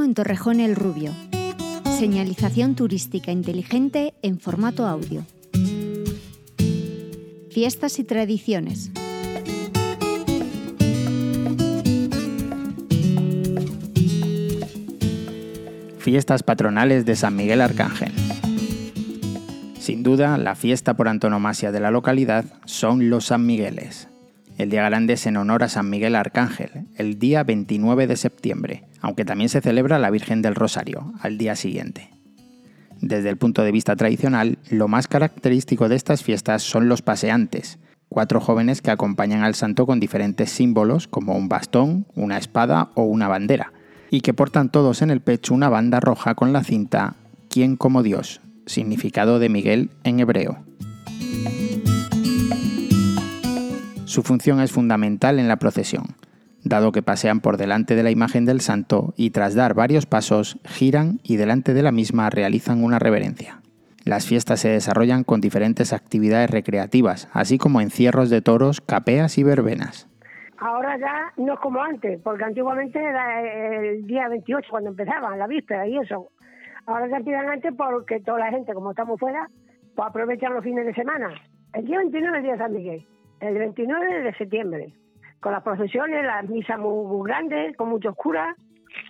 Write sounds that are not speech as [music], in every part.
En Torrejón el Rubio. Señalización turística inteligente en formato audio. Fiestas y tradiciones. Fiestas patronales de San Miguel Arcángel. Sin duda, la fiesta por antonomasia de la localidad son los San Migueles. El día grande es en honor a San Miguel Arcángel, el día 29 de septiembre, aunque también se celebra la Virgen del Rosario, al día siguiente. Desde el punto de vista tradicional, lo más característico de estas fiestas son los paseantes, cuatro jóvenes que acompañan al santo con diferentes símbolos como un bastón, una espada o una bandera, y que portan todos en el pecho una banda roja con la cinta ¿Quién como Dios? significado de Miguel en hebreo. Su función es fundamental en la procesión, dado que pasean por delante de la imagen del santo y tras dar varios pasos giran y delante de la misma realizan una reverencia. Las fiestas se desarrollan con diferentes actividades recreativas, así como encierros de toros, capeas y verbenas. Ahora ya no es como antes, porque antiguamente era el día 28 cuando empezaban, la víspera y eso. Ahora ya empiezan antes porque toda la gente, como estamos fuera, pues aprovechan los fines de semana. El día 29 es el día de San Miguel el 29 de septiembre, con las procesiones, las misas muy, grandes, con muchos curas,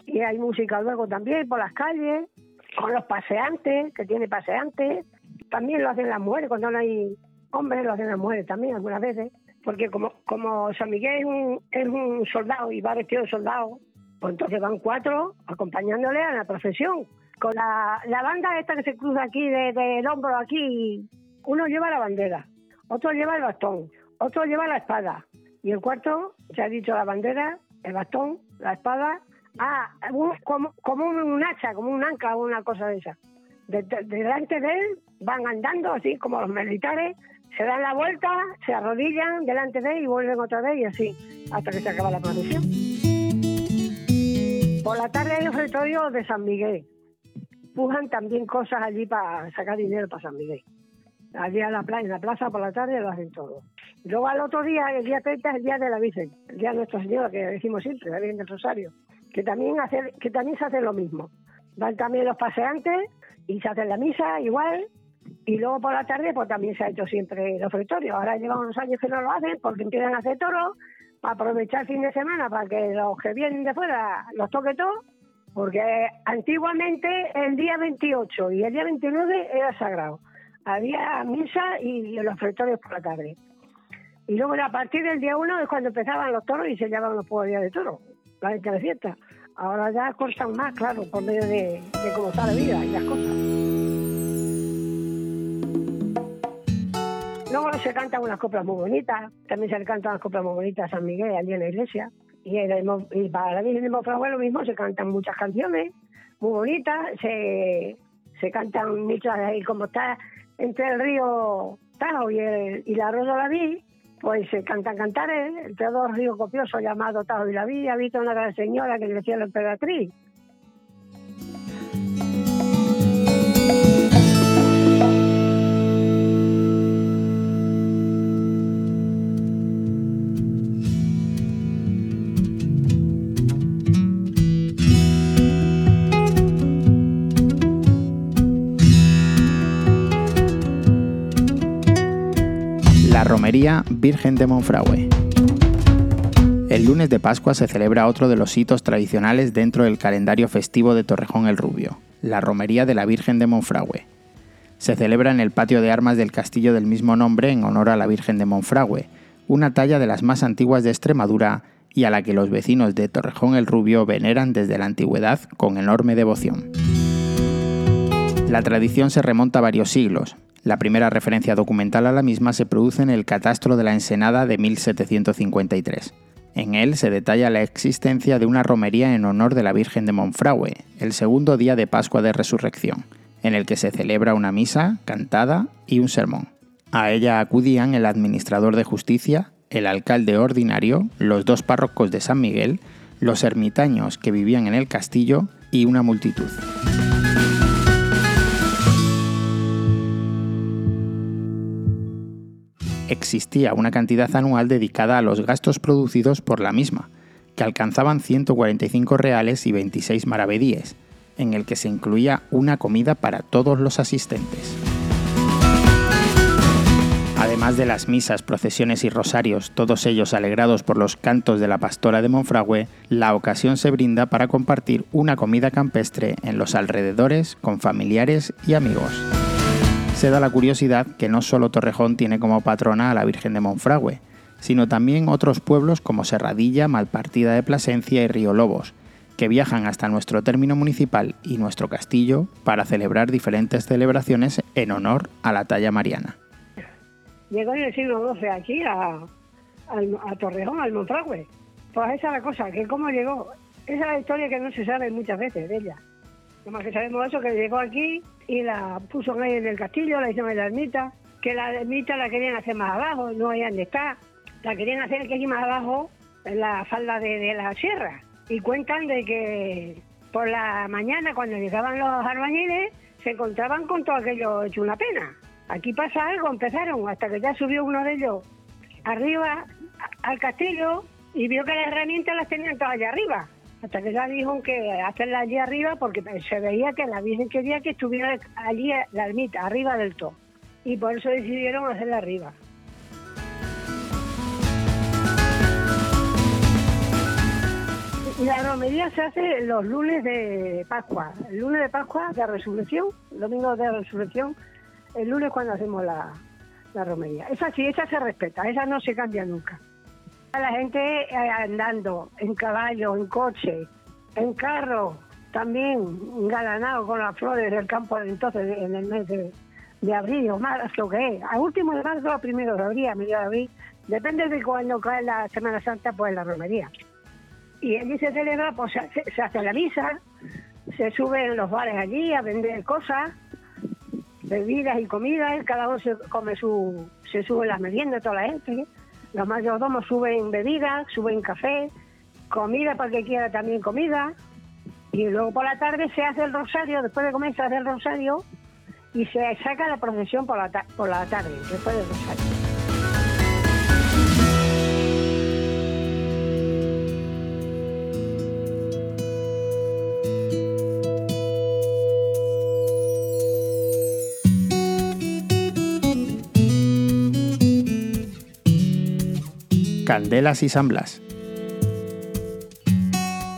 y hay música luego también por las calles, con los paseantes, que tiene paseantes, también lo hacen las mujeres, cuando no hay hombres lo hacen las mujeres también algunas veces, porque como, como San Miguel es un, es un soldado y va vestido de soldado, pues entonces van cuatro acompañándole a la procesión. Con la, la banda esta que se cruza aquí del de, hombro aquí, uno lleva la bandera, otro lleva el bastón, otro lleva la espada. Y el cuarto, se ha dicho la bandera, el bastón, la espada. Ah, como, un hacha, como un ancla o una cosa de esa. delante de él van andando así como los militares, se dan la vuelta, se arrodillan delante de él y vuelven otra vez y así hasta que se acaba la procesión. Por la tarde hay ofretorio de San Miguel. Pujan también cosas allí para sacar dinero para San Miguel allí en la, plaza, en la plaza por la tarde lo hacen todo. Luego al otro día, el día 30 es el día de la Virgen, el día de Nuestra Señora, que decimos siempre, la Virgen del Rosario, que también, hace, que también se hace lo mismo. Van también los paseantes y se hace la misa igual, y luego por la tarde pues también se ha hecho siempre el ofretorio. Ahora llevan unos años que no lo hacen porque empiezan a hacer toro, para aprovechar el fin de semana para que los que vienen de fuera los toque todo, porque antiguamente el día 28 y el día 29 era sagrado había misa y los ofretorios por la tarde. Y luego a partir del día 1 es cuando empezaban los toros y se llamaban los pueblos de toros, la gente de fiesta. Ahora ya cortan más, claro, por medio de, cómo está la vida y las cosas. Luego se cantan unas coplas muy bonitas, también se le cantan unas coplas muy bonitas a San Miguel allí en la iglesia. Y, para la Virgen de Monfragüe lo mismo, se cantan muchas canciones muy bonitas, se, se cantan muchas, y como está entre el río Tajo y, el, y la Vi, pues se cantan cantares entre dos ríos copiosos llamados Tajo y la Vi, habita una gran señora que le decía la emperatriz. Romería Virgen de Monfragüe. El lunes de Pascua se celebra otro de los hitos tradicionales dentro del calendario festivo de Torrejón el Rubio, la Romería de la Virgen de Monfragüe. Se celebra en el patio de armas del castillo del mismo nombre en honor a la Virgen de Monfragüe, una talla de las más antiguas de Extremadura y a la que los vecinos de Torrejón el Rubio veneran desde la antigüedad con enorme devoción. La tradición se remonta a varios siglos, la primera referencia documental a la misma se produce en el Catastro de la Ensenada de 1753. En él se detalla la existencia de una romería en honor de la Virgen de Monfragüe, el segundo día de Pascua de Resurrección, en el que se celebra una misa, cantada y un sermón. A ella acudían el administrador de justicia, el alcalde ordinario, los dos párrocos de San Miguel, los ermitaños que vivían en el castillo y una multitud. Existía una cantidad anual dedicada a los gastos producidos por la misma, que alcanzaban 145 reales y 26 maravedíes, en el que se incluía una comida para todos los asistentes. Además de las misas, procesiones y rosarios, todos ellos alegrados por los cantos de la pastora de Monfragüe, la ocasión se brinda para compartir una comida campestre en los alrededores con familiares y amigos. Se da la curiosidad que no solo Torrejón tiene como patrona a la Virgen de Monfragüe, sino también otros pueblos como Serradilla, Malpartida de Plasencia y Río Lobos, que viajan hasta nuestro término municipal y nuestro castillo para celebrar diferentes celebraciones en honor a la talla mariana. Llegó en el siglo XII aquí a, Torrejón, al Monfragüe. Pues esa es la cosa, que cómo llegó. Esa es la historia que no se sabe muchas veces de ella. Nomás que sabemos eso, que llegó aquí y la puso ahí en el castillo, la hicieron en la ermita, que la ermita la querían hacer más abajo, no hay donde está. La querían hacer aquí más abajo, en la falda de, la sierra. Y cuentan de que por la mañana, cuando llegaban los albañiles, se encontraban con todo aquello hecho una pena. Aquí pasa algo, empezaron, hasta que ya subió uno de ellos arriba al castillo y vio que las herramientas las tenían todas allá arriba. Hasta que ya dijo que hacerla allí arriba porque se veía que la Virgen quería que estuviera allí la ermita, arriba del todo. Y por eso decidieron hacerla arriba. La romería se hace los lunes de Pascua. El lunes de Pascua de Resurrección, domingo de Resurrección, el lunes cuando hacemos la, la romería. Esa sí, esa se respeta, esa no se cambia nunca. La gente eh, andando en caballo, en coche, en carro, también engalanado con las flores del campo entonces en el mes de, abril o marzo, que es. A último de marzo, a primero de abril, a medio de abril, depende de cuando cae la Semana Santa, pues la romería. Y allí se celebra, pues se, hace la misa, se suben los bares allí a vender cosas, bebidas y comidas, cada uno se come su, se sube las meriendas, toda la gente. Los mayordomos suben bebidas, suben café, comida para que quiera también comida. Y luego por la tarde se hace el rosario, después de comer se hace el rosario y se saca la procesión por la, por la tarde, después del rosario. Candelas y San Blas.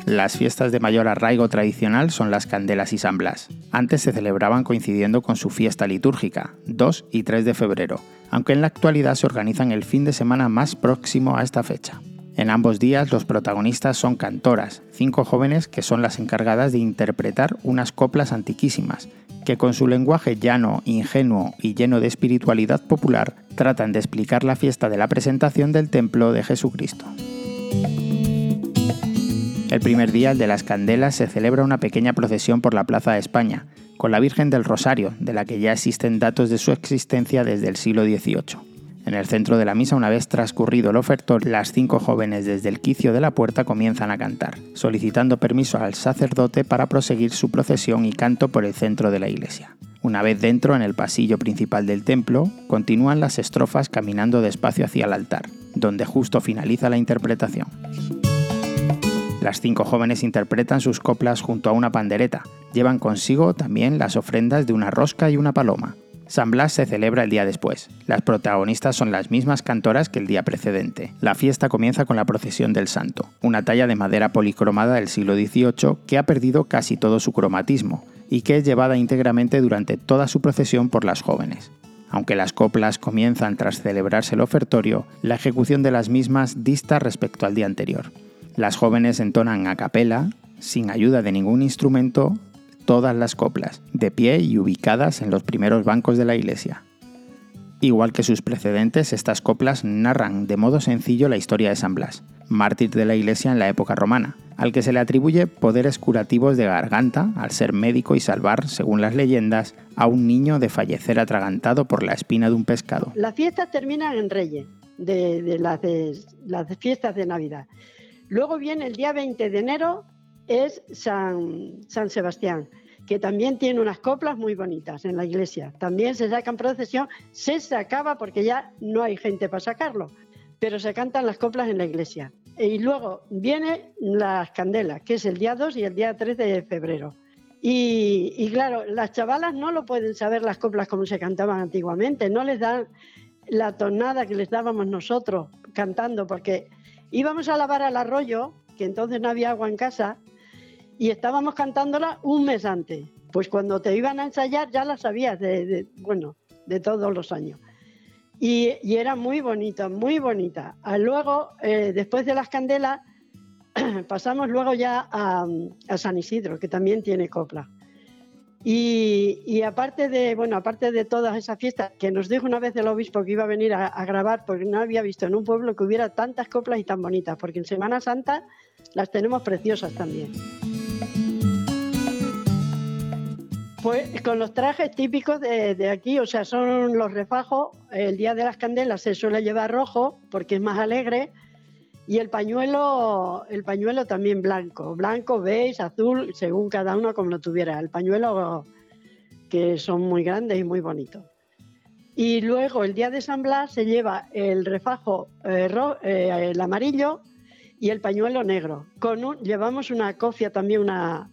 Las fiestas de mayor arraigo tradicional son las Candelas y San Blas. Antes se celebraban coincidiendo con su fiesta litúrgica, 2 y 3 de febrero, aunque en la actualidad se organizan el fin de semana más próximo a esta fecha. En ambos días los protagonistas son cantoras, cinco jóvenes que son las encargadas de interpretar unas coplas antiquísimas, que con su lenguaje llano, ingenuo y lleno de espiritualidad popular tratan de explicar la fiesta de la presentación del templo de Jesucristo. El primer día, el de las candelas, se celebra una pequeña procesión por la Plaza de España, con la Virgen del Rosario, de la que ya existen datos de su existencia desde el siglo XVIII. En el centro de la misa, una vez transcurrido el ofertor, las cinco jóvenes desde el quicio de la puerta comienzan a cantar, solicitando permiso al sacerdote para proseguir su procesión y canto por el centro de la iglesia. Una vez dentro, en el pasillo principal del templo, continúan las estrofas caminando despacio hacia el altar, donde justo finaliza la interpretación. Las cinco jóvenes interpretan sus coplas junto a una pandereta. Llevan consigo también las ofrendas de una rosca y una paloma, San Blas se celebra el día después. Las protagonistas son las mismas cantoras que el día precedente. La fiesta comienza con la procesión del santo, una talla de madera policromada del siglo XVIII que ha perdido casi todo su cromatismo y que es llevada íntegramente durante toda su procesión por las jóvenes. Aunque las coplas comienzan tras celebrarse el ofertorio, la ejecución de las mismas dista respecto al día anterior. Las jóvenes entonan a capela, sin ayuda de ningún instrumento, todas las coplas, de pie y ubicadas en los primeros bancos de la iglesia. Igual que sus precedentes, estas coplas narran de modo sencillo la historia de San Blas, mártir de la iglesia en la época romana, al que se le atribuye poderes curativos de garganta al ser médico y salvar, según las leyendas, a un niño de fallecer atragantado por la espina de un pescado. Las fiestas terminan en Reyes, de, las, las fiestas de Navidad. Luego viene el día 20 de enero, es San, San Sebastián, que también tiene unas coplas muy bonitas en la iglesia. También se saca en procesión, se sacaba porque ya no hay gente para sacarlo, pero se cantan las coplas en la iglesia. y luego viene las candelas, que es el día 2 y el día 3 de febrero. Y, claro, las chavalas no lo pueden saber las coplas como se cantaban antiguamente, no les dan la tonada que les dábamos nosotros cantando, porque íbamos a lavar al arroyo, que entonces no había agua en casa, y estábamos cantándola un mes antes. Pues cuando te iban a ensayar ya la sabías, de, bueno, de todos los años. Y, era muy bonita, muy bonita. Ah, luego, eh, después de las candelas, [clears throat] pasamos luego ya a, San Isidro, que también tiene copla. Y, aparte de, bueno, aparte de todas esas fiestas, que nos dijo una vez el obispo que iba a venir a, a, grabar, porque no había visto en un pueblo que hubiera tantas coplas y tan bonitas, porque en Semana Santa las tenemos preciosas también. Pues con los trajes típicos de, aquí, o sea, son los refajos. El día de las candelas se suele llevar rojo porque es más alegre. Y el pañuelo, el pañuelo también blanco, blanco, beige, azul, según cada uno como lo tuviera. El pañuelo que son muy grandes y muy bonitos. Y luego el día de San Blas se lleva el refajo eh, eh, el amarillo y el pañuelo negro. Llevamos una cofia también, una,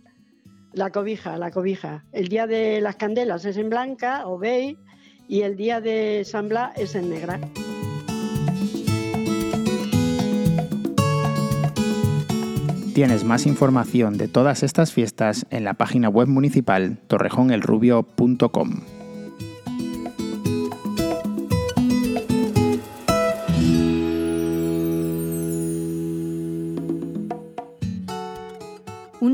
la cobija, la cobija. El día de las candelas es en blanca o beige y el día de San Blas es en negra. Tienes más información de todas estas fiestas en la página web municipal torrejonelrubio.com.